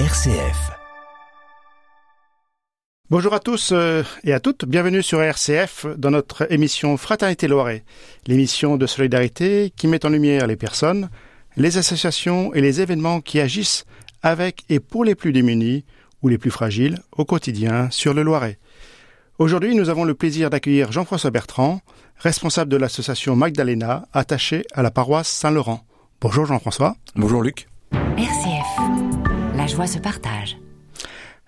RCF. Bonjour à tous euh, et à toutes, bienvenue sur RCF dans notre émission Fraternité Loiret, l'émission de solidarité qui met en lumière les personnes, les associations et les événements qui agissent avec et pour les plus démunis ou les plus fragiles au quotidien sur le Loiret. Aujourd'hui, nous avons le plaisir d'accueillir Jean-François Bertrand, responsable de l'association Magdalena, attachée à la paroisse Saint-Laurent. Bonjour Jean-François. Bonjour Luc. RCF. La joie se partage.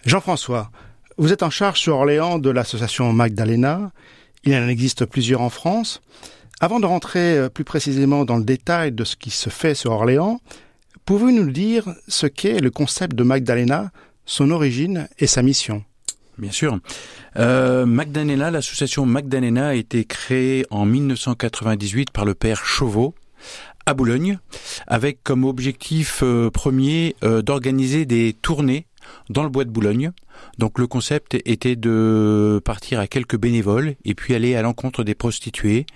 Jean-François, vous êtes en charge sur Orléans de l'association Magdalena. Il en existe plusieurs en France. Avant de rentrer euh, plus précisément dans le détail de ce qui se fait sur Orléans, pouvez-vous nous dire ce qu'est le concept de Magdalena, son origine et sa mission? Bien sûr. Euh, Magdalena, l'association Magdalena a été créée en 1998 par le père Chauveau à Boulogne, avec comme objectif euh, premier euh, d'organiser des tournées dans le bois de Boulogne. Donc le concept était de partir à quelques bénévoles et puis aller à l'encontre des prostituées,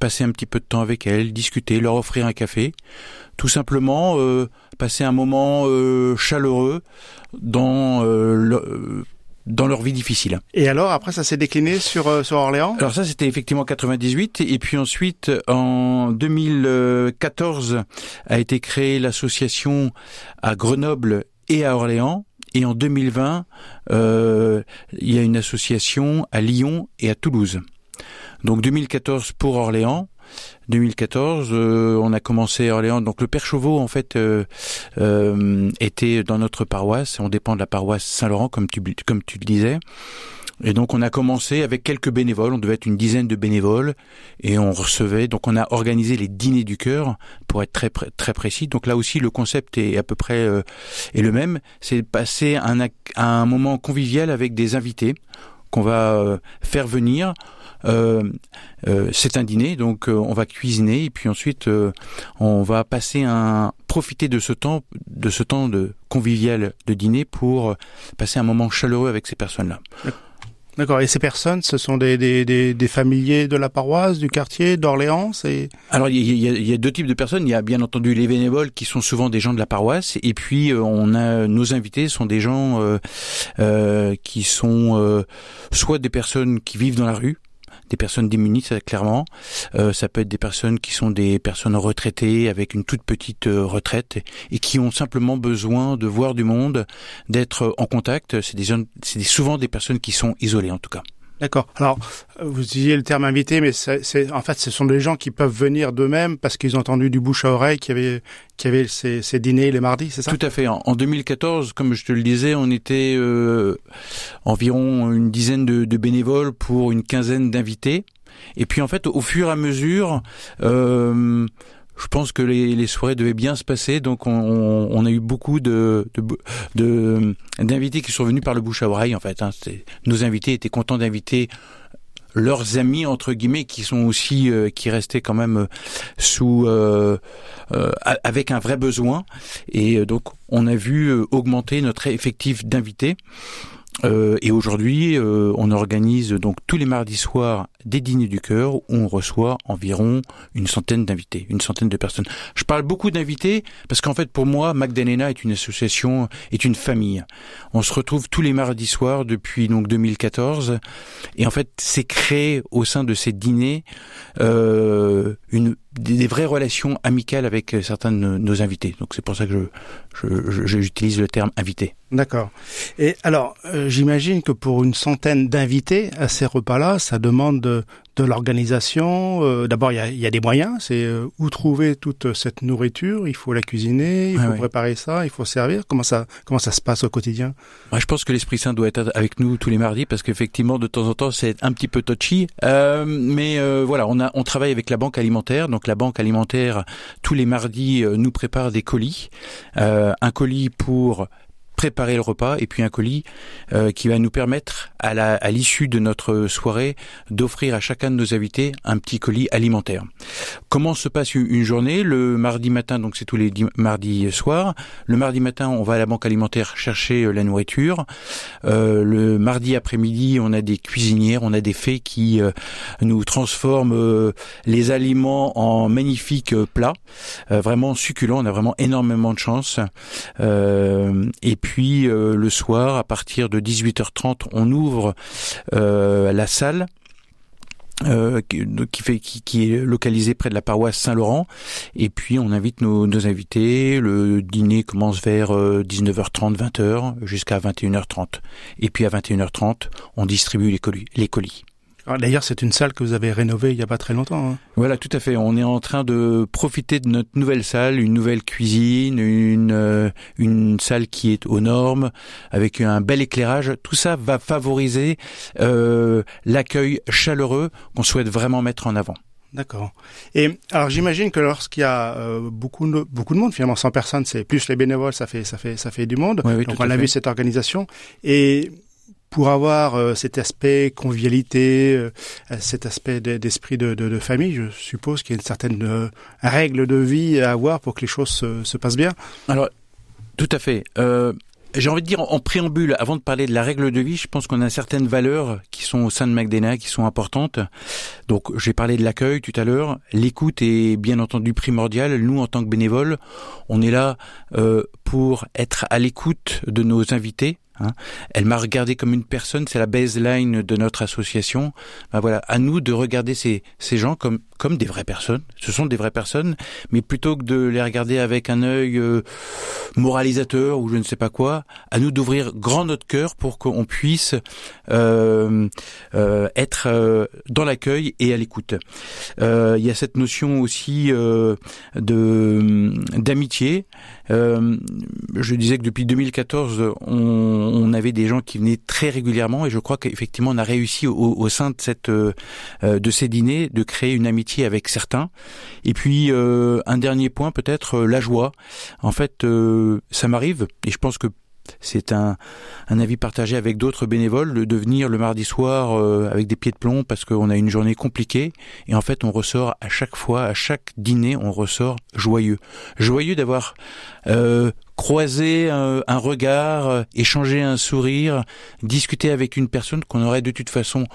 passer un petit peu de temps avec elles, discuter, leur offrir un café, tout simplement euh, passer un moment chaleureux dans le, dans leur vie difficile. Et alors, après, ça s'est décliné sur, euh, sur Orléans? Alors ça, c'était effectivement 98, et puis ensuite, en 2014, a été créée l'association à Grenoble et à Orléans, et en 2020, euh, il y a une association à Lyon et à Toulouse. Donc 2014 pour Orléans, 2014, euh, on a commencé à Orléans. Donc le Père Chauveau, en fait, euh, euh, était dans notre paroisse. On dépend de la paroisse Saint-Laurent, comme tu, le disais. Et donc on a commencé avec quelques bénévoles, on devait être une dizaine de bénévoles, et on recevait, donc on a organisé les dîners du cœur, pour être très très précis. Donc là aussi le concept est à peu près est le même, c'est passer un, moment convivial avec des invités qu'on va faire venir. Euh, euh, c'est un dîner, donc euh, on va cuisiner et puis ensuite euh, on va passer un profiter de ce temps, de ce temps de convivial de dîner pour passer un moment chaleureux avec ces personnes-là. D'accord. Et ces personnes, ce sont des, des, des, des familiers de la paroisse, du quartier, d'Orléans c'est... Alors, il y, a, il y, a, deux types de personnes. Il y a bien entendu les bénévoles qui sont souvent des gens de la paroisse. Et puis, on a nos invités sont des gens euh, euh, qui sont euh, soit des personnes qui vivent dans la rue, des personnes démunies, ça clairement. Euh, ça peut être des personnes qui sont des personnes retraitées avec une toute petite euh, retraite et qui ont simplement besoin de voir du monde, d'être en contact. C'est des, c'est souvent des personnes qui sont isolées en tout cas. D'accord. Alors, vous disiez le terme invité, mais c'est, en fait, ce sont des gens qui peuvent venir d'eux-mêmes parce qu'ils ont entendu du bouche à oreille qu'il y avait, qu'il y avait ces, ces, dîners les mardis, c'est ça? Tout à fait. En, 2014, comme je te le disais, on était euh, environ une dizaine de, de, bénévoles pour une quinzaine d'invités. Et puis, en fait, au fur et à mesure, euh, je pense que les, soirées devaient bien se passer, donc on, a eu beaucoup de, d'invités qui sont venus par le bouche à oreille en fait. Hein. Nos invités étaient contents d'inviter leurs amis entre guillemets qui sont aussi euh, qui restaient quand même euh, sous euh, avec un vrai besoin et donc on a vu augmenter notre effectif d'invités. Euh, et aujourd'hui, euh, on organise donc tous les mardis soirs des dîners du cœur où on reçoit environ une centaine d'invités, une centaine de personnes. Je parle beaucoup d'invités parce qu'en fait, pour moi, Magdalena est une association, est une famille. On se retrouve tous les mardis soirs depuis donc 2014, et en fait, c'est créé au sein de ces dîners euh, une des, vraies relations amicales avec certains de nos, invités. Donc c'est pour ça que j'utilise le terme invité. D'accord. Et alors, euh, j'imagine que pour une centaine d'invités à ces repas-là, ça demande de, l'organisation. Euh, D'abord, il y, y a, des moyens. C'est euh, où trouver toute cette nourriture. Il faut la cuisiner, il faut préparer ça, il faut servir. Comment ça, comment ça se passe au quotidien? Moi, Je pense que l'Esprit Saint doit être avec nous tous les mardis parce qu'effectivement, de temps en temps, c'est un petit peu touchy. Euh, mais voilà, on, a, on travaille avec la banque alimentaire. Donc la banque alimentaire, tous les mardis, nous prépare des colis. un colis pour préparer le repas et puis un colis euh, qui va nous permettre à la à l'issue de notre soirée d'offrir à chacun de nos invités un petit colis alimentaire. Comment se passe une journée? Le mardi matin, donc c'est tous les mardis soirs. Le mardi matin, on va à la banque alimentaire chercher euh, la nourriture. Euh, le mardi après-midi, on a des cuisinières, on a des fées qui euh, nous transforment euh, les aliments en magnifiques plats, vraiment succulents. On a vraiment énormément de chance. Le soir, à partir de 18h30, on ouvre la salle euh, qui, fait qui, est localisé près de la paroisse Saint-Laurent. Et puis on invite nos, nos, invités. Le dîner commence vers 19h30 20h jusqu'à 21h30 et puis à 21h30 on distribue les colis, les colis. Ah, d'ailleurs, c'est une salle que vous avez rénovée il n'y a pas très longtemps. Hein. Voilà, tout à fait. On est en train de profiter de notre nouvelle salle, une nouvelle cuisine, une euh, une salle qui est aux normes, avec un bel éclairage. Tout ça va favoriser euh, l'accueil chaleureux qu'on souhaite vraiment mettre en avant. D'accord. Et alors j'imagine que lorsqu'il y a euh, beaucoup de, beaucoup de monde, finalement 100 personnes, c'est plus les bénévoles, ça fait ça fait ça fait du monde. Donc on a vu cette organisation et pour avoir euh, cet aspect convivialité, euh, cet aspect d'esprit de, de, de, famille, je suppose qu'il y a une certaine euh, règle de vie à avoir pour que les choses se, se passent bien. Alors, tout à fait. j'ai envie de dire en préambule, avant de parler de la règle de vie, je pense qu'on a certaines valeurs qui sont au sein de McDena, qui sont importantes. Donc, j'ai parlé de l'accueil tout à l'heure. L'écoute est bien entendu primordiale. Nous, en tant que bénévoles, on est là euh, pour être à l'écoute de nos invités, Hein. Elle m'a regardé comme une personne, c'est la baseline de notre association. Ben voilà, à nous de regarder ces, ces gens comme comme des vraies personnes. Ce sont des vraies personnes, mais plutôt que de les regarder avec un œil euh, moralisateur ou je ne sais pas quoi, à nous d'ouvrir grand notre cœur pour qu'on puisse euh, euh, être euh, dans l'accueil et à l'écoute. Il y a cette notion aussi de d'amitié. je disais que depuis 2014, on on avait des gens qui venaient très régulièrement et je crois qu'effectivement on a réussi au, sein de cette euh, euh, de ces dîners de créer une amitié avec certains. Et puis euh, un dernier point peut-être la joie. En fait, ça m'arrive et je pense que c'est un, avis partagé avec d'autres bénévoles de venir le mardi soir euh, avec des pieds de plomb parce qu'on a une journée compliquée et en fait on ressort à chaque fois, à chaque dîner, on ressort joyeux. Joyeux d'avoir euh, croisé un, un regard, échangé un sourire, discuté avec une personne qu'on aurait de toute façon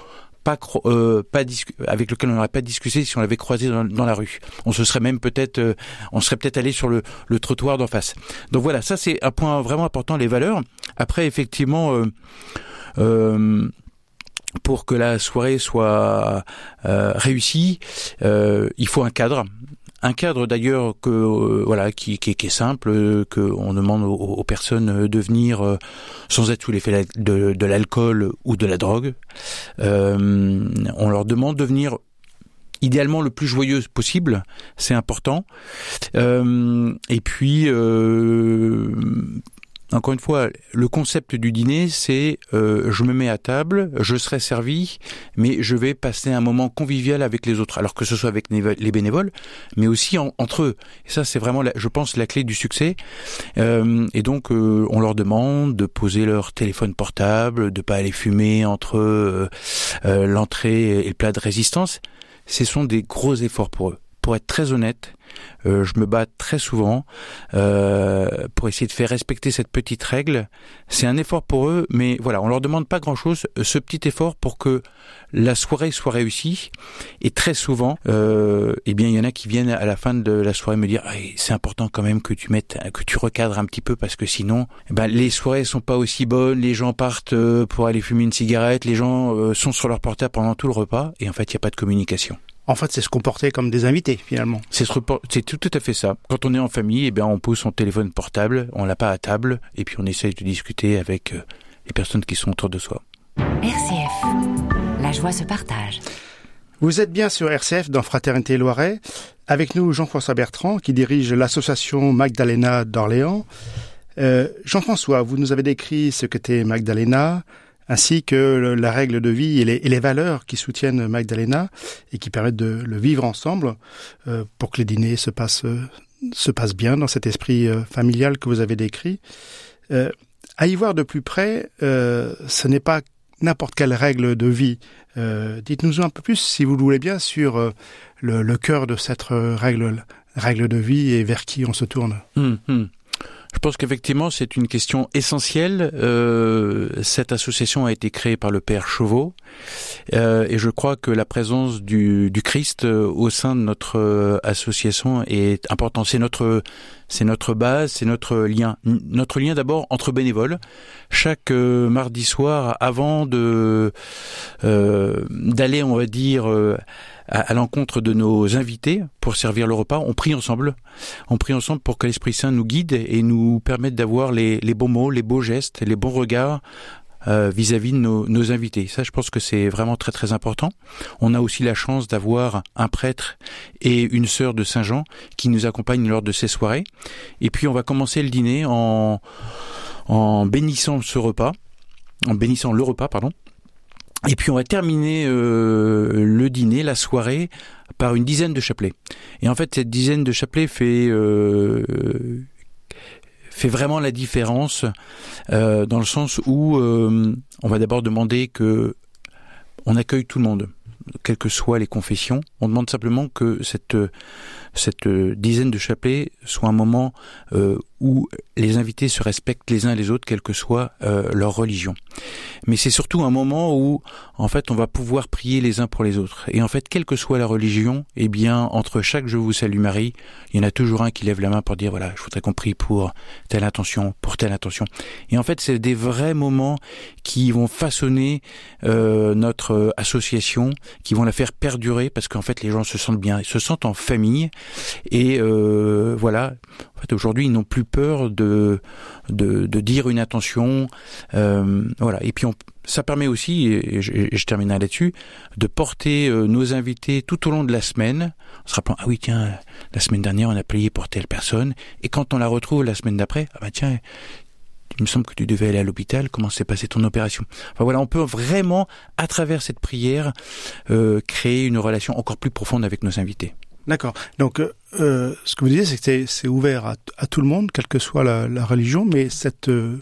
pas euh, pas avec lequel on n'aurait pas discuté si on l'avait croisé dans, la rue. On se serait même peut-être euh, on serait peut-être allé sur le, le trottoir d'en face. Donc voilà, ça c'est un point vraiment important les valeurs. Après effectivement euh, euh pour que la soirée soit réussie, il faut un cadre un cadre d'ailleurs que euh, voilà qui, est simple, euh, que on demande aux, personnes de venir euh, sans être sous l'effet de, de l'alcool ou de la drogue. on leur demande de venir idéalement le plus joyeux possible, c'est important. et puis encore une fois, le concept du dîner, c'est euh, je me mets à table, je serai servi, mais je vais passer un moment convivial avec les autres, alors que ce soit avec les bénévoles, mais aussi entre eux. Et ça, c'est vraiment, je pense, la clé du succès. Euh, et donc, euh, on leur demande de poser leur téléphone portable, de pas aller fumer entre euh, euh, l'entrée et le plat de résistance. Ce sont des gros efforts pour eux. Pour être très honnête, euh, je me bats très souvent euh, pour essayer de faire respecter cette petite règle. C'est un effort pour eux, mais voilà, on leur demande pas grand-chose. Ce petit effort pour que la soirée soit réussie. Et très souvent, euh, eh bien, il y en a qui viennent à la fin de la soirée me dire c'est important quand même que tu mettes, que tu recadres un petit peu parce que sinon, eh ben, les soirées sont pas aussi bonnes. Les gens partent euh, pour aller fumer une cigarette. Les gens euh, sont sur leur portable pendant tout le repas et en fait, il n'y a pas de communication. En fait, c'est se comporter comme des invités, finalement. C'est tout, tout à fait ça. Quand on est en famille, eh bien, on pose son téléphone portable, on l'a pas à table, et puis on essaye de discuter avec euh, les personnes qui sont autour de soi. RCF, la joie se partage. Vous êtes bien sur RCF dans Fraternité Loiret. Avec nous, Jean-François Bertrand, qui dirige l'association Magdalena d'Orléans. Euh, Jean-François, vous nous avez décrit ce qu'était Magdalena, ainsi que la règle de vie et les, valeurs qui soutiennent Magdalena et qui permettent de le vivre ensemble euh, pour que les dîners se passent, se passent bien dans cet esprit euh, familial que vous avez décrit. Euh, à y voir de plus près, ce n'est pas n'importe quelle règle de vie. Dites-nous un peu plus, si vous le voulez bien, sur le, cœur de cette règle, règle de vie et vers qui on se tourne. Hum, hum. Je pense qu'effectivement c'est une question essentielle. Euh, cette association a été créée par le père Chauveau euh, et je crois que la présence du, du Christ euh, au sein de notre association est importante. C'est notre c'est notre base, c'est notre lien. Notre lien d'abord entre bénévoles. Chaque euh, mardi soir, avant de euh, d'aller, on va dire, euh, à, l'encontre de nos invités pour servir le repas, on prie ensemble. On prie ensemble pour que l'Esprit Saint nous guide et nous permette d'avoir les, les bons mots, les beaux gestes, les bons regards euh, vis-à-vis de nos, nos, invités. Ça, je pense que c'est vraiment très très important. On a aussi la chance d'avoir un prêtre et une sœur de Saint-Jean qui nous accompagnent lors de ces soirées. Et puis on va commencer le dîner en, en bénissant ce repas, en bénissant le repas, pardon. Et puis on va terminer euh, le dîner, la soirée, par une dizaine de chapelets. Et en fait, cette dizaine de chapelets fait euh, fait vraiment la différence euh, dans le sens où euh, on va d'abord demander que on accueille tout le monde, quelles que soient les confessions. On demande simplement que cette cette dizaine de chapelets soit un moment euh, où les invités se respectent les uns les autres, quelle que soit euh, leur religion. Mais c'est surtout un moment où, en fait, on va pouvoir prier les uns pour les autres. Et en fait, quelle que soit la religion, eh bien, entre chaque Je vous salue Marie, il y en a toujours un qui lève la main pour dire, voilà, je voudrais qu'on prie pour telle intention, pour telle intention. Et en fait, c'est des vrais moments qui vont façonner euh, notre association, qui vont la faire perdurer, parce qu'en fait, les gens se sentent bien, se sentent en famille. Et euh, voilà, en fait, aujourd'hui, ils n'ont plus peur de, de, dire une intention. Euh, voilà. Et puis, ça permet aussi, et je, et terminerai là-dessus, de porter euh, nos invités tout au long de la semaine, en se rappelant, ah oui, tiens, la semaine dernière, on a prié pour telle personne, et quand on la retrouve la semaine d'après, ah bah tiens, il me semble que tu devais aller à l'hôpital, comment s'est passée ton opération? Enfin voilà, on peut vraiment, à travers cette prière, créer une relation encore plus profonde avec nos invités. D'accord. Donc, euh, ce que vous disiez, c'est que c'est ouvert à, à, tout le monde, quelle que soit la, la religion, mais cette euh,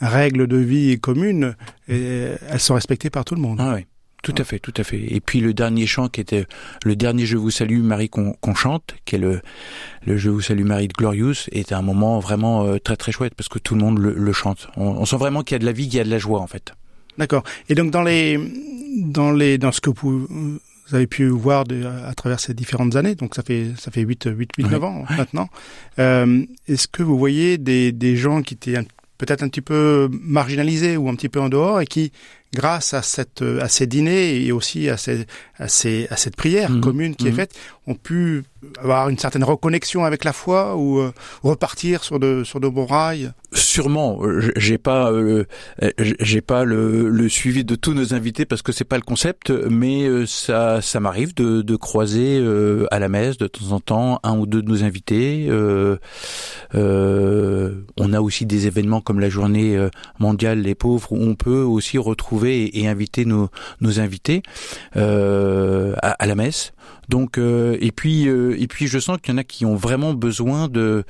règle de vie commune, et, elles sont respectées par tout le monde. Ah oui. Tout à fait, tout à fait. Et puis le dernier chant qui était le dernier Je vous salue Marie qu'on qu chante, qui est le, le Je vous salue Marie de Glorious, est un moment vraiment euh, très très chouette parce que tout le monde le, le chante. On, on sent vraiment qu'il y a de la vie, qu'il y a de la joie en fait. D'accord. Et donc dans les dans les dans ce que vous vous avez pu voir de, à travers ces différentes années, donc ça fait ça fait 8 8 8 9 ans maintenant. Euh, est-ce que vous voyez des des gens qui étaient peut-être un petit peu marginalisés ou un petit peu en dehors et qui grâce à cette à ces dîners et aussi à ces à ces à cette prière mmh. commune qui mmh. est faite ont pu avoir une certaine reconnexion avec la foi ou euh, repartir sur de sur de bons rails? Sûrement, j'ai pas euh, j'ai pas le, le, suivi de tous nos invités parce que c'est pas le concept, mais euh, ça ça m'arrive de, de croiser euh, à la messe de temps en temps un ou deux de nos invités. Euh, euh, on a aussi des événements comme la journée mondiale des pauvres où on peut aussi retrouver et, inviter nos invités à, à la messe. Donc euh, et puis euh, et puis je sens qu'il y en a qui ont vraiment besoin de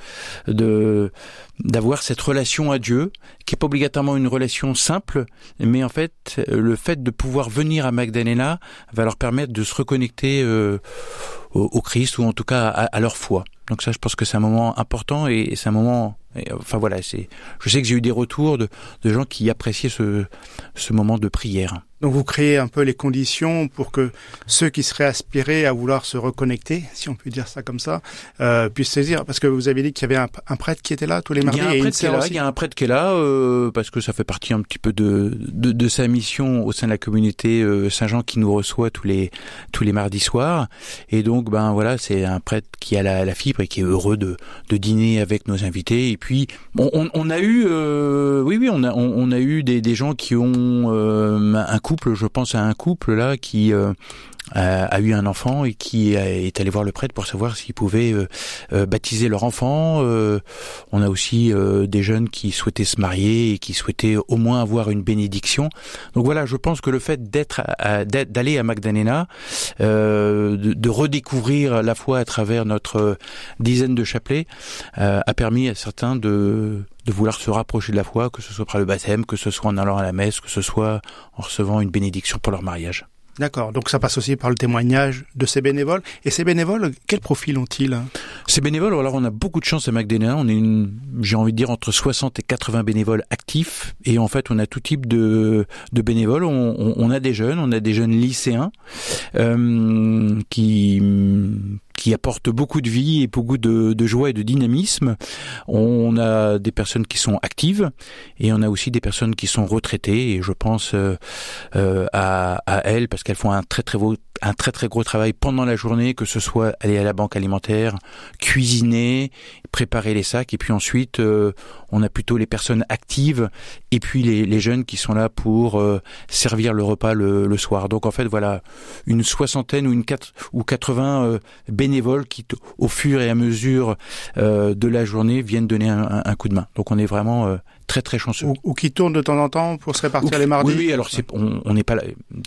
d'avoir cette relation à Dieu qui est pas obligatoirement une relation simple mais en fait le fait de pouvoir venir à Magdalena va leur permettre de se reconnecter euh, au, Christ ou en tout cas à, leur foi. Donc ça je pense que c'est un moment important et c'est un moment et, enfin voilà, c'est je sais que j'ai eu des retours de de gens qui appréciaient ce ce moment de prière. Donc vous créez un peu les conditions pour que ceux qui seraient aspirés à vouloir se reconnecter, si on peut dire ça comme ça, euh, puissent saisir. Parce que vous avez dit qu'il y avait un, un, prêtre qui était là tous les mardis. Il y a un prêtre, qui est, là, il y a un prêtre qui est là euh, parce que ça fait partie un petit peu de, de, de sa mission au sein de la communauté euh, Saint-Jean qui nous reçoit tous les tous les mardis soirs. Et donc ben voilà, c'est un prêtre qui a la, la, fibre et qui est heureux de, de dîner avec nos invités. Et puis bon, on, a eu, euh, oui oui, on a on, on, a eu des, des gens qui ont euh, un couple, je pense à un couple là qui euh, a, a eu un enfant et qui est allé voir le prêtre pour savoir s'il pouvait euh, euh, baptiser leur enfant. Euh, on a aussi euh, des jeunes qui souhaitaient se marier et qui souhaitaient au moins avoir une bénédiction. Donc voilà, je pense que le fait d'être d'aller à Magdalena, euh, de, redécouvrir la foi à travers notre dizaine de chapelets, euh, a permis à certains de de vouloir se rapprocher de la foi, que ce soit par le baptême, que ce soit en allant à la messe, que ce soit en recevant une bénédiction pour leur mariage. D'accord. Donc ça passe aussi par le témoignage de ces bénévoles. Et ces bénévoles, quel profil ont-ils? Ces bénévoles, alors on a beaucoup de chance à McDena. On est j'ai envie de dire entre 60 et 80 bénévoles actifs. Et en fait, on a tout type de, de bénévoles. On, on, on a des jeunes, on a des jeunes lycéens euh, qui qui apporte beaucoup de vie et beaucoup de, joie et de dynamisme. On a des personnes qui sont actives et on a aussi des personnes qui sont retraitées et je pense euh, euh, à, à, elles parce qu'elles font un très très beau un très très gros travail pendant la journée, que ce soit aller à la banque alimentaire, cuisiner, préparer les sacs, et puis ensuite euh, on a plutôt les personnes actives et puis les, les jeunes qui sont là pour euh, servir le repas le, le, soir. Donc en fait voilà une soixantaine ou une quatre ou 80 euh, bénévoles qui au fur et à mesure euh, de la journée viennent donner un, un, coup de main. Donc on est vraiment euh, très très chanceux. Ou, ou, qui tournent de temps en temps pour se répartir les mardis. Oui, oui alors c'est, on n'est pas,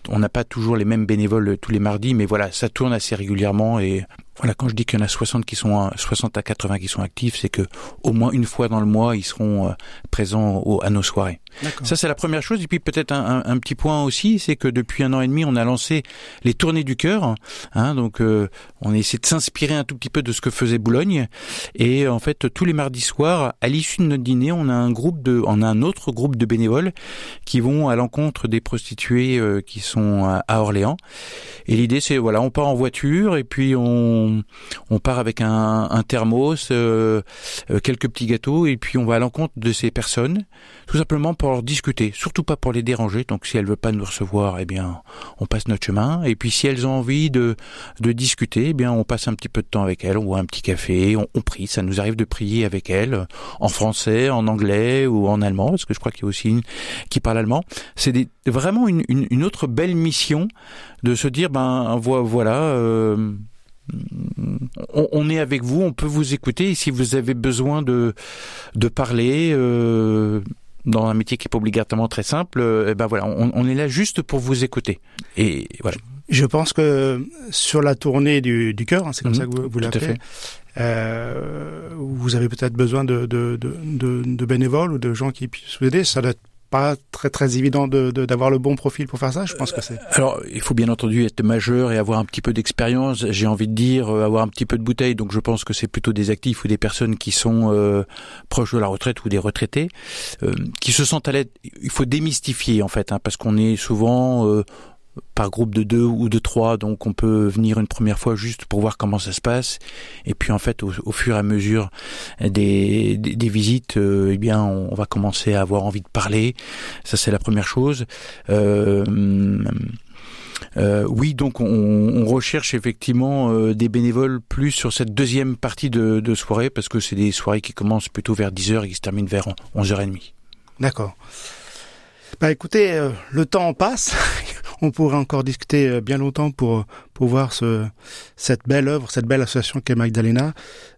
on n'a pas toujours les mêmes bénévoles tous les mardis, mais voilà, ça tourne assez régulièrement et voilà, quand je dis qu'il y en a 60 qui sont 60 à 80 qui sont actifs, c'est que au moins une fois dans le mois, ils seront euh, présents au, à nos soirées. Ça, c'est la première chose. Et puis peut-être un, un, un, petit point aussi, c'est que depuis un an et demi, on a lancé les tournées du cœur. Hein, donc, euh, on a essayé de s'inspirer un tout petit peu de ce que faisait Boulogne. Et en fait, tous les mardis soirs, à l'issue de notre dîner, on a un groupe de, on a un autre groupe de bénévoles qui vont à l'encontre des prostituées euh, qui sont à, à Orléans. Et l'idée, c'est voilà, on part en voiture et puis on, on part avec un, thermos, euh, quelques petits gâteaux et puis on va à l'encontre de ces personnes, tout simplement pour leur discuter, surtout pas pour les déranger. Donc si elles veulent pas nous recevoir, eh bien on passe notre chemin. Et puis si elles ont envie de discuter, eh bien on passe un petit peu de temps avec elles, on boit un petit café, on, prie. Ça nous arrive de prier avec elles en français, en anglais ou en allemand, parce que je crois qu'il y a aussi une qui parle allemand. C'est vraiment une, autre belle mission de se dire ben voilà. Euh, on, on, est avec vous, on peut vous écouter. Et si vous avez besoin de de parler euh, dans un métier qui est pas obligatoirement très simple, euh, ben voilà, on, on, est là juste pour vous écouter. Et voilà. Je pense que sur la tournée du, du cœur, hein, c'est comme mmh, ça que vous, vous l'avez fait, euh, vous avez peut-être besoin de, de, de, de, bénévoles ou de gens qui puissent vous aider. Ça doit être pas très très évident de d'avoir le bon profil pour faire ça. Je pense que c'est. Alors, il faut bien entendu être majeur et avoir un petit peu d'expérience. J'ai envie de dire avoir un petit peu de bouteille. Donc, je pense que c'est plutôt des actifs ou des personnes qui sont euh, proches de la retraite ou des retraités euh, qui se sentent à l'aide. Il faut démystifier en fait, hein, parce qu'on est souvent euh, par groupe de deux ou de trois, donc on peut venir une première fois juste pour voir comment ça se passe, et puis en fait au, fur et à mesure des, des, visites, euh, eh bien on, va commencer à avoir envie de parler. Ça c'est la première chose. Euh, euh, oui, donc on, recherche effectivement des bénévoles plus sur cette deuxième partie de, soirée, parce que c'est des soirées qui commencent plutôt vers 10h et qui se terminent vers 11h30. D'accord. Bah écoutez, le temps passe. on pourrait encore discuter euh, bien longtemps pour pour voir ce cette belle œuvre, cette belle association qu'est Magdalena.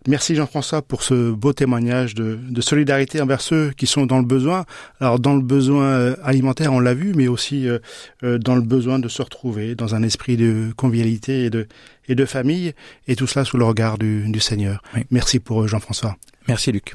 Merci Jean-François pour ce beau témoignage de, de solidarité envers ceux qui sont dans le besoin. Alors dans le besoin euh, alimentaire, on l'a vu, mais aussi dans le besoin de se retrouver dans un esprit de convivialité et de et de famille, et tout cela sous le regard du, du Seigneur. Oui. Merci pour Jean-François. Merci Luc.